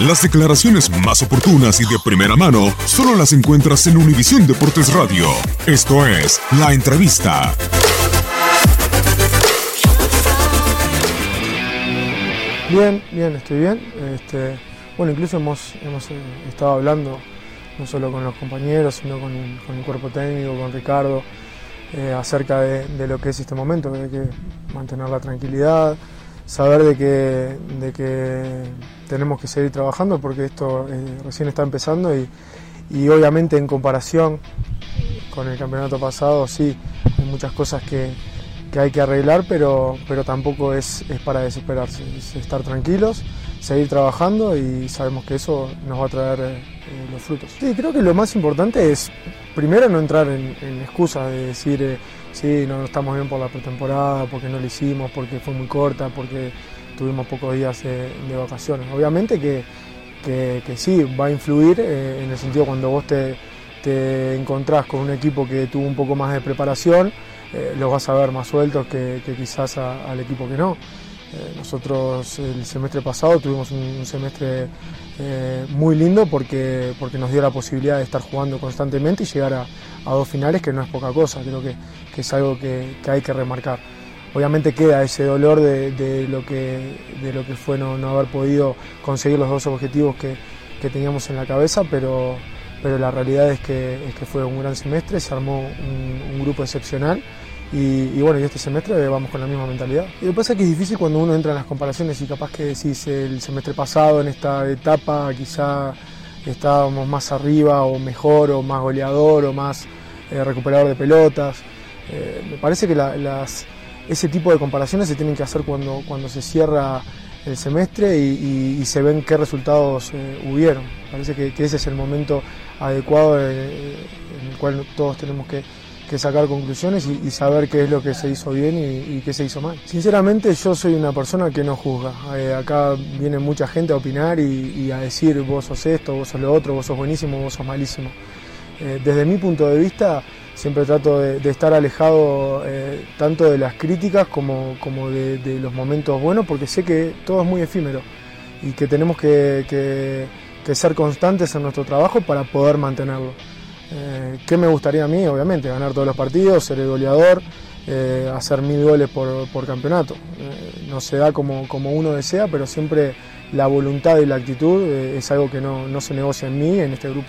Las declaraciones más oportunas y de primera mano solo las encuentras en Univisión Deportes Radio. Esto es La Entrevista. Bien, bien, estoy bien. Este, bueno, incluso hemos, hemos eh, estado hablando no solo con los compañeros, sino con con el cuerpo técnico, con Ricardo, eh, acerca de, de lo que es este momento, hay que mantener la tranquilidad, saber de que, de que tenemos que seguir trabajando porque esto eh, recién está empezando y, y obviamente en comparación con el campeonato pasado sí, hay muchas cosas que, que hay que arreglar, pero, pero tampoco es, es para desesperarse, es estar tranquilos, seguir trabajando y sabemos que eso nos va a traer eh, eh, los frutos. Sí, creo que lo más importante es primero no entrar en, excusas de decir eh, sí, no estamos bien por la pretemporada, porque no lo hicimos, porque fue muy corta, porque tuvimos pocos días de, vacaciones. Obviamente que, que, sí, va a influir eh, en el sentido cuando vos te, te encontrás con un equipo que tuvo un poco más de preparación, eh, los vas a ver más sueltos que, quizás al equipo que no. Eh, nosotros el semestre pasado tuvimos un, semestre eh, muy lindo porque, porque nos dio la posibilidad de estar jugando constantemente y llegar a, dos finales, que no es poca cosa, creo que, es algo que, hay que remarcar. Obviamente queda ese dolor de, lo, que, de lo que fue no, no haber podido conseguir los dos objetivos que, que teníamos en la cabeza, pero, pero la realidad es que, es que fue un gran semestre, se armó un, un grupo excepcional y, bueno, y este semestre vamos con la misma mentalidad. Y lo que pasa es que es difícil cuando uno entra en las comparaciones y capaz que decís el semestre pasado en esta etapa quizá estábamos más arriba o mejor o más goleador o más eh, recuperador de pelotas. Eh, me parece que la- ese tipo de comparaciones se tienen que hacer cuando, cuando se cierra el semestre y, se ven qué resultados eh, hubieron. Parece que, que ese es el momento adecuado eh, en el cual todos tenemos que, que sacar conclusiones y, y saber qué es lo que se hizo bien y, y qué se hizo mal. Sinceramente yo soy una persona que no juzga. Eh, acá viene mucha gente a opinar y, y a decir vos sos esto, vos sos lo otro, vos sos buenísimo, vos sos malísimo. Eh, desde mi punto de vista siempre trato de, de estar alejado eh, tanto de las críticas como, como de, de los momentos buenos porque sé que todo es muy efímero y que tenemos que, que- que ser constantes en nuestro trabajo para poder mantenerlo. Eh, ¿Qué me gustaría a mí? Obviamente, ganar todos los partidos, ser el goleador, eh, hacer mil goles por, por campeonato. Eh, no se da como, como uno desea, pero siempre la voluntad y la actitud eh, es algo que no, no se negocia en mí, en este grupo.